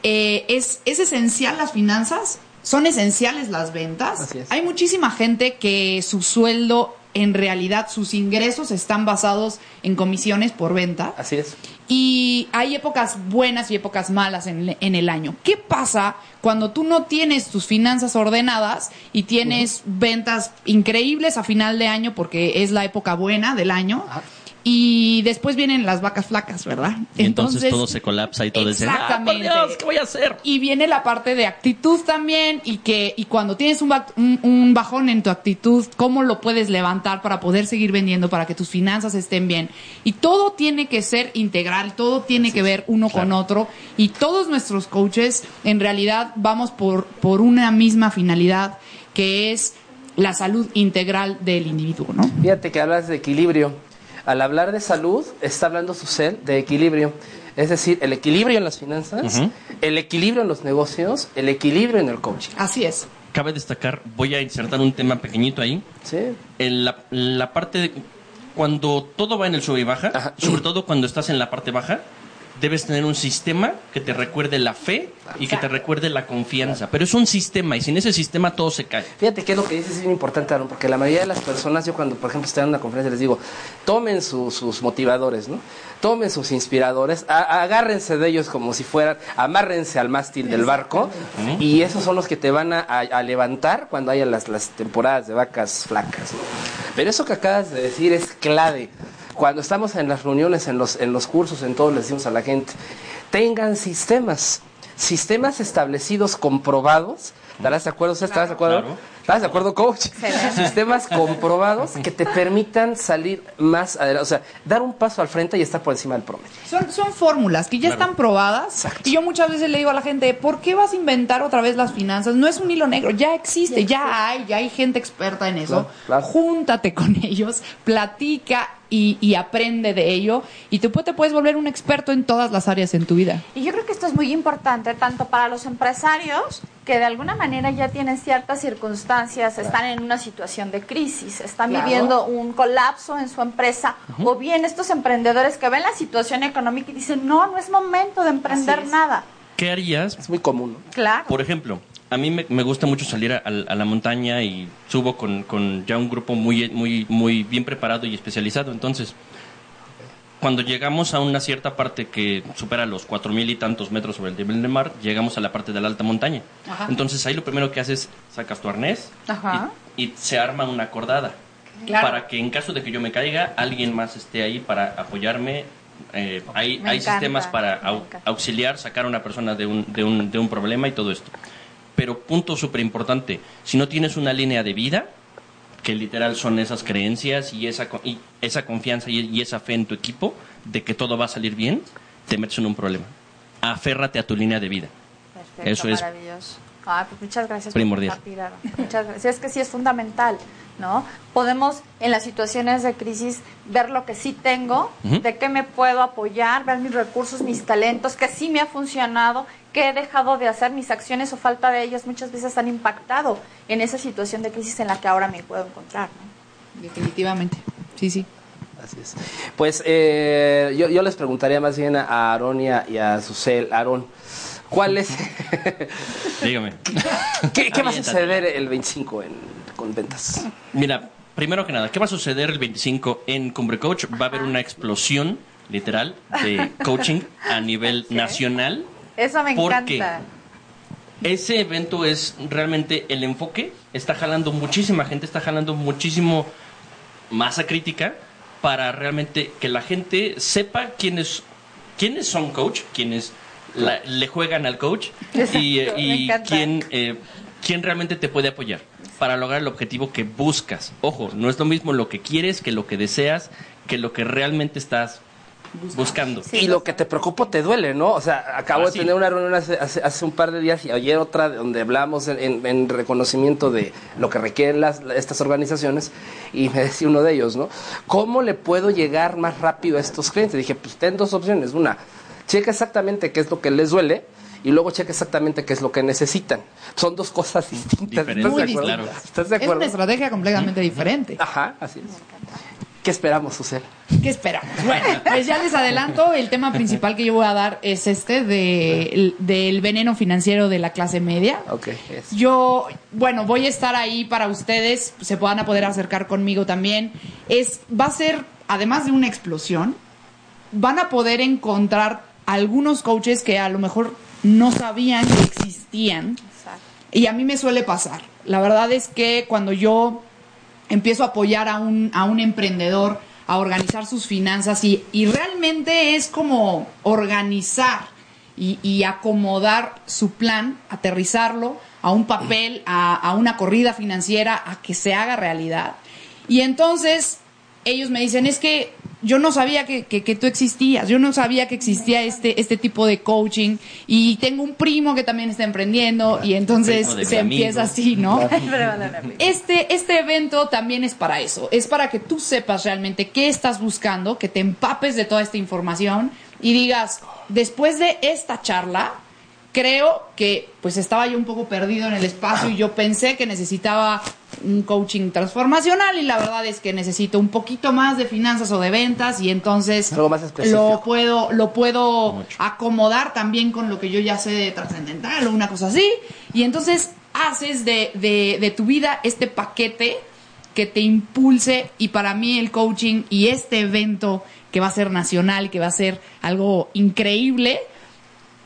eh, es, es esencial las finanzas, son esenciales las ventas. Así es. Hay muchísima gente que su sueldo, en realidad, sus ingresos están basados en comisiones por venta. Así es. Y hay épocas buenas y épocas malas en, en el año. ¿Qué pasa cuando tú no tienes tus finanzas ordenadas y tienes ventas increíbles a final de año porque es la época buena del año? Ajá. Y después vienen las vacas flacas, ¿verdad? Y entonces, todo se colapsa y todo "Ah, por Exactamente. Dios, ¿qué voy a hacer? Y viene la parte de actitud también y que y cuando tienes un, ba- un, un bajón en tu actitud, ¿cómo lo puedes levantar para poder seguir vendiendo, para que tus finanzas estén bien? Y todo tiene que ser integral, todo tiene que ver uno con otro y todos nuestros coaches en realidad vamos por, por una misma finalidad que es la salud integral del individuo, ¿no? Fíjate que hablas de equilibrio. Al hablar de salud, está hablando Susel de equilibrio. Es decir, el equilibrio en las finanzas, el equilibrio en los negocios, el equilibrio en el coaching. Así es. Cabe destacar, voy a insertar un tema pequeñito ahí. ¿Sí? En la, la parte de cuando todo va en el sube y baja, Ajá. sobre todo cuando estás en la parte baja, debes tener un sistema que te recuerde la fe y que te recuerde la confianza. Pero es un sistema y sin ese sistema todo se cae. Fíjate que lo que dices es bien importante, Aaron, porque la mayoría de las personas, yo cuando, por ejemplo, estoy en una conferencia, les digo, tomen su- sus motivadores, ¿no? Tomen sus inspiradores, a- agárrense de ellos como si fueran, amárrense al mástil del barco, y esos son los que te van a levantar cuando haya las, las temporadas de vacas flacas, ¿no? Pero eso que acabas de decir es clave. Cuando estamos en las reuniones, en los, en los cursos, en todo, le decimos a la gente, tengan sistemas, sistemas establecidos, comprobados. ¿Estarás de acuerdo? ¿Usted ¿Estarás de acuerdo? Claro. ¿Estás de acuerdo, coach? Sistemas comprobados que te permitan salir más adelante, o sea, dar un paso al frente y estar por encima del promedio. Son, son fórmulas que ya Claro. están probadas. Exacto. Y yo muchas veces le digo a la gente, ¿por qué vas a inventar otra vez las finanzas? No es un hilo negro, ya existe, ya hay, ya hay gente experta en eso. Claro, claro. Júntate con ellos, platica y, y aprende de ello. Y tú te puedes volver un experto en todas las áreas en tu vida. Y yo creo que esto es muy importante tanto para los empresarios que de alguna manera ya tienen ciertas circunstancias, están en una situación de crisis, están Claro. viviendo un colapso en su empresa, o bien estos emprendedores que ven la situación económica y dicen, no, no es momento de emprender nada. ¿Qué harías? Es muy común. ¿no? Claro. Por ejemplo, a mí me, me gusta mucho salir a, a la montaña y subo con, con ya un grupo muy, muy, muy bien preparado y especializado. Entonces, cuando llegamos a una cierta parte que supera los cuatro mil y tantos metros sobre el nivel del mar, llegamos a la parte de la alta montaña. Ajá. Entonces ahí lo primero que haces, sacas tu arnés y, y se arma una cordada. Claro. Para que en caso de que yo me caiga, alguien más esté ahí para apoyarme. Eh, hay hay sistemas para au- auxiliar, sacar a una persona de un, de un, de un problema y todo esto. Pero punto súper importante, si no tienes una línea de vida, que literal son esas creencias y esa, y esa confianza y, y esa fe en tu equipo de que todo va a salir bien, te metes en un problema. Aférrate a tu línea de vida. Perfecto, Eso es maravilloso. Ah, pues muchas gracias primordial. por. Muchas gracias. Es que sí es fundamental, ¿no? Podemos en las situaciones de crisis ver lo que sí tengo, de qué me puedo apoyar, ver mis recursos, mis talentos, que sí me ha funcionado, qué he dejado de hacer, mis acciones o falta de ellas muchas veces han impactado en esa situación de crisis en la que ahora me puedo encontrar, ¿no? Definitivamente. Sí, sí. Así es. Pues eh, yo, yo les preguntaría más bien a Aarón y a, y a Susel. Aarón, ¿cuál es? Dígame. ¿Qué, qué va a suceder el 25 en, con ventas? Mira, primero que nada, ¿qué va a suceder el 25 en Cumbre Coach? Va a haber una explosión, literal, de coaching a nivel nacional. Eso me ¿Por qué? encanta. ese evento es realmente el enfoque, está jalando muchísima gente, está jalando muchísimo masa crítica para realmente que la gente sepa quiénes, quiénes son coach, quiénes la- le juegan al coach y, eh, Exacto, y quién, eh, quién realmente te puede apoyar para lograr el objetivo que buscas. Ojo, no es lo mismo lo que quieres que lo que deseas, que lo que realmente estás buscando. y lo que te preocupa te duele, ¿no? O sea, acabo Ah, de sí. tener una reunión hace, hace, hace un par de días y ayer otra donde hablamos en, en- en reconocimiento de lo que requieren las, estas organizaciones y me decía uno de ellos, ¿no? ¿Cómo le puedo llegar más rápido a estos clientes? Dije, pues ten dos opciones. Una, checa exactamente qué es lo que les duele y luego checa exactamente qué es lo que necesitan. Son dos cosas distintas. ¿Estás Muy de acuerdo? ¿Estás de Es una acuerdo? estrategia completamente diferente. Ajá, así es. ¿Qué esperamos, Susel? ¿Qué esperamos? Bueno, pues ya les adelanto, el tema principal que yo voy a dar es este de, del veneno financiero de la clase media. Ok. Yo, bueno, voy a estar ahí para ustedes, se van a poder acercar conmigo también. Es, va a ser, además de una explosión, van a poder encontrar algunos coaches que a lo mejor no sabían que existían. Exacto. Y a mí me suele pasar. La verdad es que cuando yo empiezo a apoyar a un, a un emprendedor a organizar sus finanzas y, y realmente es como organizar y, y acomodar su plan, aterrizarlo a un papel, a, a una corrida financiera, a que se haga realidad. Y entonces ellos me dicen, es que yo no sabía que, que- que tú existías, yo no sabía que existía este, este tipo de coaching y tengo un primo que también está emprendiendo y entonces se empieza amigo. así, ¿no? Este, este evento también es para eso, es para que tú sepas realmente qué estás buscando, que te empapes de toda esta información y digas, después de esta charla, creo que pues estaba yo un poco perdido en el espacio y yo pensé que necesitaba un coaching transformacional y la verdad es que necesito un poquito más de finanzas o de ventas y entonces Algo más específico. lo puedo lo puedo Mucho. acomodar también con lo que yo ya sé de trascendental o una cosa así y entonces haces de, de, de tu vida este paquete que te impulse y para mí el coaching y este evento que va a ser nacional, que va a ser algo increíble,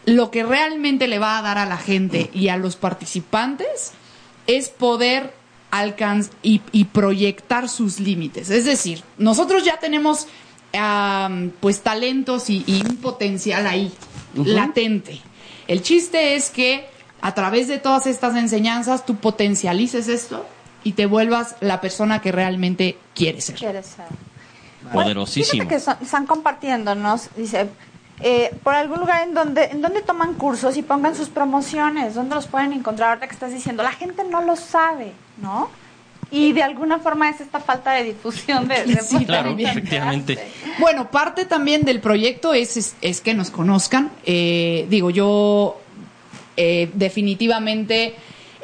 lo que realmente le va a dar a la gente y a los participantes es poder alcanzar y, y proyectar sus límites. Es decir, nosotros ya tenemos pues talentos y, y un potencial ahí, latente. El chiste es que a través de todas estas enseñanzas tú potencialices esto y te vuelvas la persona que realmente quieres ser. ¿Quieres ser? Poderosísimo. Fíjate que son- están compartiéndonos, dice, eh, por algún lugar en donde, en donde toman cursos y pongan sus promociones, ¿dónde los pueden encontrar? Ahorita que estás diciendo, la gente no lo sabe, ¿no? Y de alguna forma es esta falta de difusión de, de Sí, Claro, efectivamente. Bueno, parte también del proyecto es, es, es que nos conozcan. Eh, digo, yo eh, definitivamente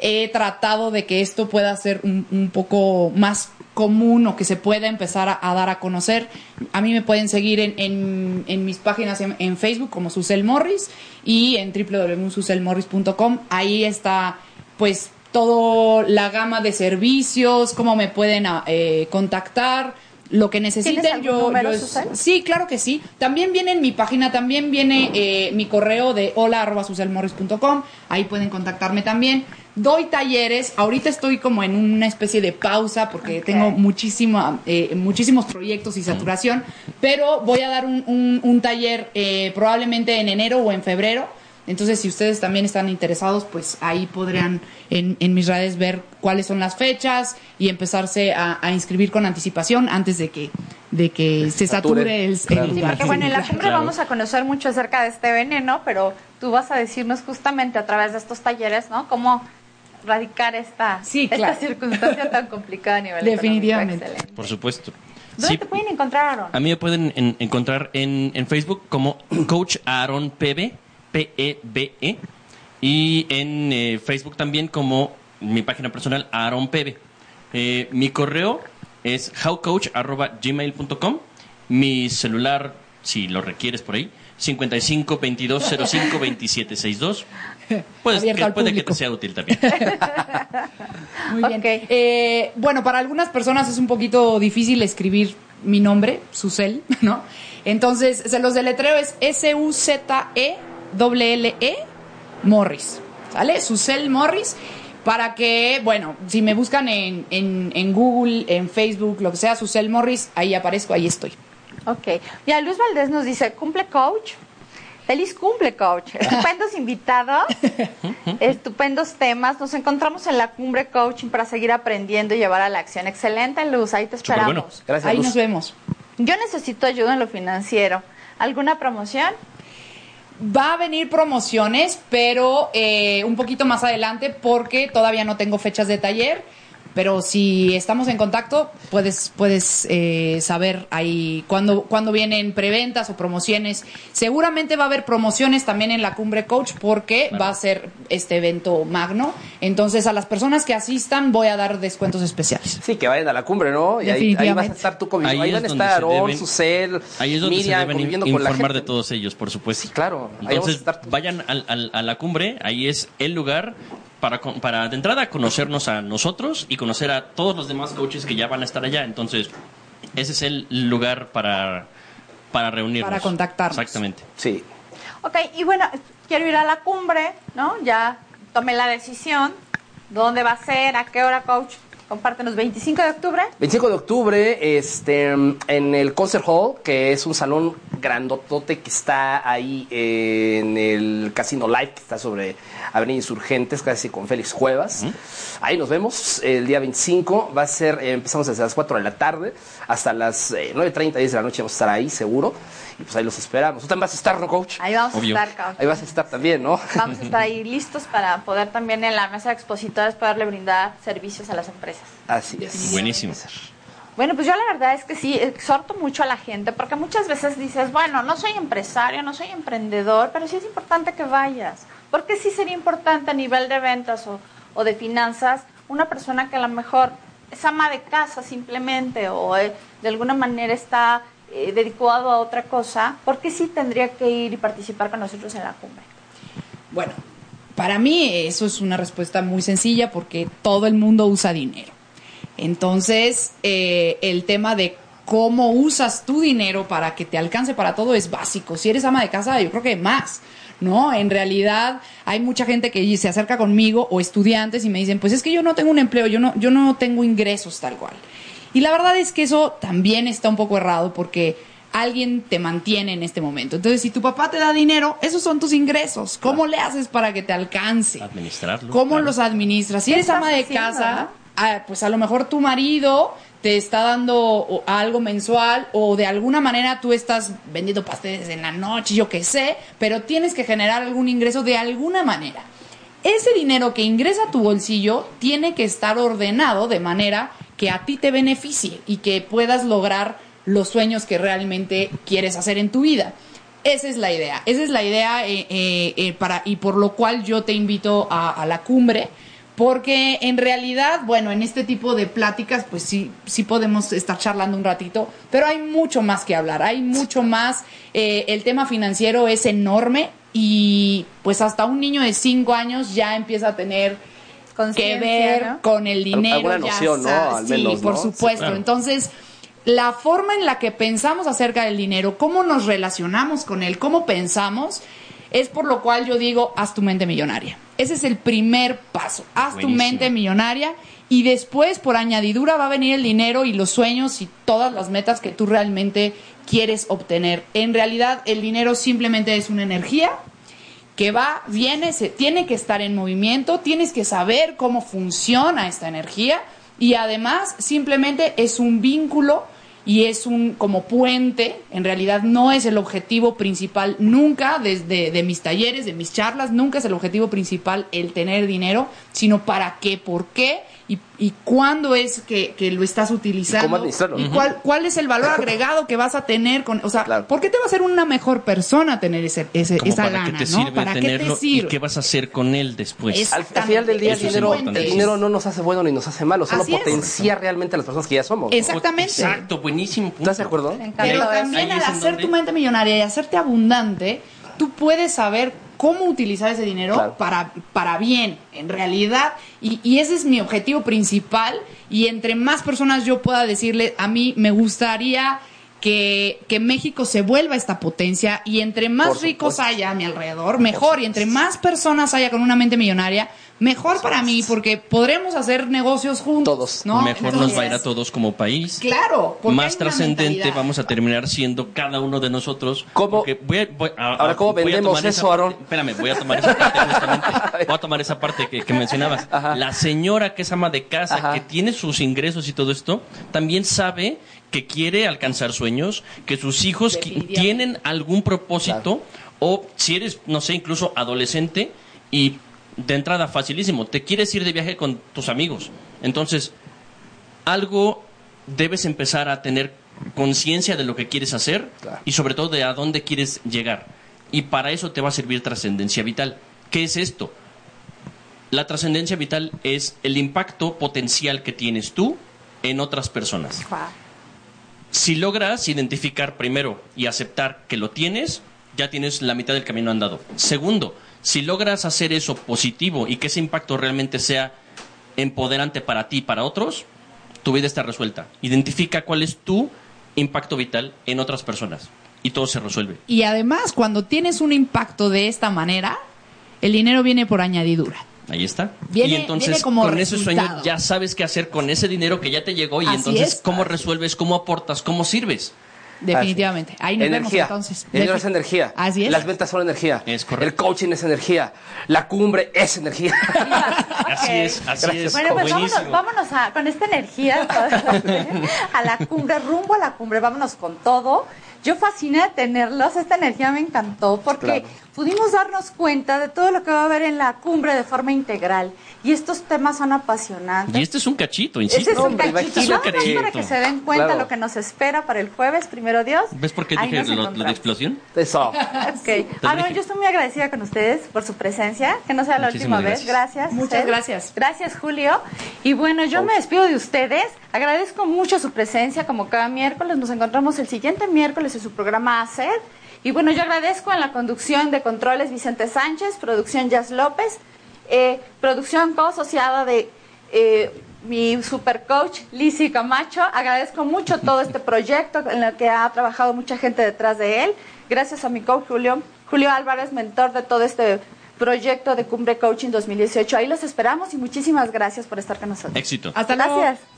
he tratado de que esto pueda ser un, un poco más común o que se pueda empezar a, dar a conocer. A mí me pueden seguir en, mis páginas en, en Facebook como Susel Morris y en www.suselmorris.com. Ahí está, pues, toda la gama de servicios, cómo me pueden ah, eh, contactar, lo que necesiten. yo, número, yo es- Susel? Sí, claro que sí. También viene en mi página, también viene eh, mi correo de hola arroba suselmorris.com. Ahí pueden contactarme también. Doy talleres. Ahorita estoy como en una especie de pausa porque tengo muchísima, eh, muchísimos proyectos y saturación. Pero voy a dar un, un- un taller eh, probablemente en enero o en febrero. Entonces, si ustedes también están interesados, pues ahí podrían en, en mis redes ver cuáles son las fechas y empezarse a, a inscribir con anticipación antes de que, de que se Sature. sature el, el. Sí, porque bueno, en la cumbre Claro. vamos a conocer mucho acerca de este veneno, pero tú vas a decirnos justamente a través de estos talleres, ¿no? Cómo radicar esta, Sí, esta claro. circunstancia tan complicada a nivel Definitivamente. económico. Por supuesto. ¿Dónde Sí, te pueden encontrar, Aaron? a mí me pueden en- encontrar en, en Facebook como Coach Aaron PB, P-E-B-E, E, y en eh, Facebook también como mi página personal Aaron PB. Eh, mi correo es howcoach.gmail.com. Mi celular, si lo requieres por ahí, 55 22 05 27 62. Pues Abierto que puede que te sea útil también. Muy bien. Eh, bueno, para algunas personas es un poquito difícil escribir mi nombre, Susel, ¿no? Entonces, se los deletreo es S-U-Z-E-L-L-E Morris. ¿Sale? Susel Morris. Para que, bueno, si me buscan en, en, en Google, en Facebook, lo que sea, Susel Morris, ahí aparezco, ahí estoy. Ok. Mira, Luis Valdés nos dice, cumple coach. Feliz cumple, coach. Estupendos invitados, estupendos temas. Nos encontramos en la cumbre coaching para seguir aprendiendo y llevar a la acción. Excelente, Luz. Ahí te esperamos. bueno. Gracias, ahí Luz. nos vemos. Yo necesito ayuda en lo financiero. ¿Alguna promoción? Va a venir promociones, pero eh, un poquito más adelante porque todavía no tengo fechas de taller. Pero si estamos en contacto, puedes, puedes eh, saber ahí cuándo, cuándo vienen preventas o promociones. Seguramente va a haber promociones también en la Cumbre Coach porque va a ser este evento magno. Entonces a las personas que asistan voy a dar descuentos especiales. Sí, que vayan a la cumbre, ¿no? Y ahí, ahí vas a estar tú conviviendo. Ahí, Ahí van a es estar Aarón, Susel, Ahí es donde Miriam, se deben conviviendo in- con la informar gente. de todos ellos, por supuesto. Sí, claro. Ahí vamos a Entonces, estar. vayan al- a la cumbre, ahí es el lugar para, con- para de entrada conocernos a nosotros y conocer a todos los demás coaches que ya van a estar allá. Entonces, ese es el lugar para, para reunirnos. Para contactarnos. Exactamente. Sí. Ok, y bueno, quiero ir a la cumbre, ¿no? Ya tomé la decisión. ¿Dónde va a ser? ¿A qué hora, coach? Compártenos, 25 de octubre. 25 de octubre, este, en el Concert Hall, que es un salón grandotote que está ahí en el Casino Live, que está sobre Avenida Insurgentes, casi con Félix Cuevas. Ahí nos vemos el día 25. Va a ser, eh, empezamos desde las 4 de la tarde hasta las eh, 9.30, 10 de la noche vamos a estar ahí, seguro. Y pues ahí los esperamos. Tú también vas a estar, ¿no, coach? Ahí vamos Obvio. a estar, coach. Ahí vas a estar también, ¿no? Vamos a estar ahí listos para poder también en la mesa de expositores poderle brindar servicios a las empresas. Así es. Buenísimo. Bueno, pues yo la verdad es que sí, exhorto mucho a la gente, porque muchas veces dices, bueno, no soy empresario, no soy emprendedor, pero sí es importante que vayas. Porque sí sería importante a nivel de ventas o, de finanzas, una persona que a lo mejor es ama de casa simplemente o eh, de alguna manera está eh, dedicado a otra cosa, porque sí tendría que ir y participar con nosotros en la cumbre. Bueno, para mí eso es una respuesta muy sencilla porque todo el mundo usa dinero. Entonces, eh, el tema de cómo usas tu dinero para que te alcance para todo es básico. Si eres ama de casa, yo creo que más. ¿No? En realidad hay mucha gente que se acerca conmigo o estudiantes y me dicen, pues es que yo no tengo un empleo, yo no, yo no tengo ingresos tal cual. Y la verdad es que eso también está un poco errado porque alguien te mantiene en este momento. Entonces, si tu papá te da dinero, esos son tus ingresos. ¿Cómo le haces para que te alcance? Administrarlo. ¿Cómo claro. los administras? Si ¿Qué eres ama de haciendo, casa, no? Pues a lo mejor tu marido te está dando algo mensual o de alguna manera tú estás vendiendo pasteles en la noche, yo qué sé, pero tienes que generar algún ingreso de alguna manera. Ese dinero que ingresa a tu bolsillo tiene que estar ordenado de manera que a ti te beneficie y que puedas lograr los sueños que realmente quieres hacer en tu vida. Esa es la idea. Esa es la idea eh, eh, eh, para, y por lo cual yo te invito a la cumbre. Porque en realidad, bueno, en este tipo de pláticas, pues sí, sí podemos estar charlando un ratito, pero hay mucho más que hablar, hay mucho más. eh, el tema financiero es enorme y pues hasta un niño de 5 años ya empieza a tener que Conciencia, ver ¿no? con el dinero. alguna ya ¿no? sí, por ¿no? Sí, supuesto. claro. Entonces, la forma en la que pensamos acerca del dinero, cómo nos relacionamos con él, cómo pensamos, es por lo cual yo digo, haz tu mente millonaria. Ese es el primer paso. Haz tu mente millonaria y después, por añadidura, va a venir el dinero y los sueños y todas las metas que tú realmente quieres obtener. En realidad, el dinero simplemente es una energía que va, viene, se tiene que estar en movimiento, tienes que saber cómo funciona esta energía y además simplemente es un vínculo y es un como puente, en realidad no es el objetivo principal nunca desde de mis talleres, de mis charlas, nunca es el objetivo principal el tener dinero, sino para qué, por qué y, y cuándo es que, que lo estás utilizando Y cómo administrarlo. y cuál, cuál es el valor agregado que vas a tener con, o sea, Claro. ¿por qué te va a hacer una mejor persona tener ese, ese Como esa para qué te ¿no? sirve ¿Para qué tenerlo te sirve? y qué vas a hacer con él después. Es- Al, al final del día, el dinero, el dinero no nos hace bueno ni nos hace malo, solo Así es. potencia realmente a las personas que ya somos. Exactamente. Exacto, buenísimo. punto. ¿Estás de acuerdo? Pero también al hacer donde- tu mente millonaria y hacerte abundante, tú puedes saber cómo utilizar ese dinero Claro. para, para bien, en realidad. Y, y ese es mi objetivo principal. Y entre más personas yo pueda decirle, a mí me gustaría que, que México se vuelva esta potencia y entre más ricos haya a mi alrededor, mejor. Y entre más personas haya con una mente millonaria, mejor para mí, porque podremos hacer negocios juntos. Todos. ¿no? Mejor nos va a ir a todos como país. Claro, Más trascendente vamos a terminar siendo cada uno de nosotros. ¿Cómo? porque voy a- voy a- Ahora, ¿cómo voy a vendemos tomar esa eso, Aarón? Espérame, voy a tomar esa parte justamente. Voy a tomar esa parte que, que mencionabas. Ajá. La señora que es ama de casa, Ajá. que tiene sus ingresos y todo esto, también sabe que quiere alcanzar sueños, que sus hijos tienen algún propósito, o si eres, no sé, incluso adolescente y de entrada facilísimo, te quieres ir de viaje con tus amigos. Entonces, algo debes empezar a tener conciencia de lo que quieres hacer Claro. y sobre todo de a dónde quieres llegar. Y para eso te va a servir trascendencia vital. ¿Qué es esto? La trascendencia vital es el impacto potencial que tienes tú en otras personas. Wow. Si logras identificar primero y aceptar que lo tienes, ya tienes la mitad del camino andado. Segundo, si logras hacer eso positivo y que ese impacto realmente sea empoderante para ti y para otros, tu vida está resuelta. Identifica cuál es tu impacto vital en otras personas y todo se resuelve. Y además, cuando tienes un impacto de esta manera, el dinero viene por añadidura. Ahí está. Viene- y entonces como con ese sueño ya sabes qué hacer con ese dinero que ya te llegó y Así entonces es. cómo resuelves, cómo aportas, cómo sirves. Definitivamente. Ahí nos energía. vemos entonces. El dinero es energía. Así es. Las ventas son energía. Es correcto. El coaching es energía. La cumbre es energía. Así es, así Gracias. es. Bueno, pues vámonos, vámonos a, con esta energía a la cumbre, rumbo a la cumbre, vámonos con todo. Yo fasciné de tenerlos, esta energía me encantó porque Claro. pudimos darnos cuenta de todo lo que va a haber en la cumbre de forma integral y estos temas son apasionantes. Y este es un cachito, insisto. es un Hombre, cachito, imagínate. nada más para que se den cuenta Claro. lo que nos espera para el jueves, primero Dios. ¿Ves por qué Ahí dije lo, lo de explosión? Eso. Ok. Ah, no, dije. yo estoy muy agradecida con ustedes por su presencia. Que no sea la Muchísimas última vez. Gracias. Muchas gracias. Gracias, Julio. Y bueno, yo me despido de ustedes. Agradezco mucho su presencia como cada miércoles. Nos encontramos el siguiente miércoles en su programa Hacer. Y bueno, yo agradezco en la conducción de controles Vicente Sánchez, producción Jazz López, eh, producción co-asociada de eh, mi super coach Lizzy Camacho. Agradezco mucho todo este proyecto en el que ha trabajado mucha gente detrás de él. Gracias a mi coach Julio, Julio Álvarez, mentor de todo este proyecto de Cumbre Coaching 2018. Ahí los esperamos y muchísimas gracias por estar con nosotros. Éxito. Hasta luego. Gracias.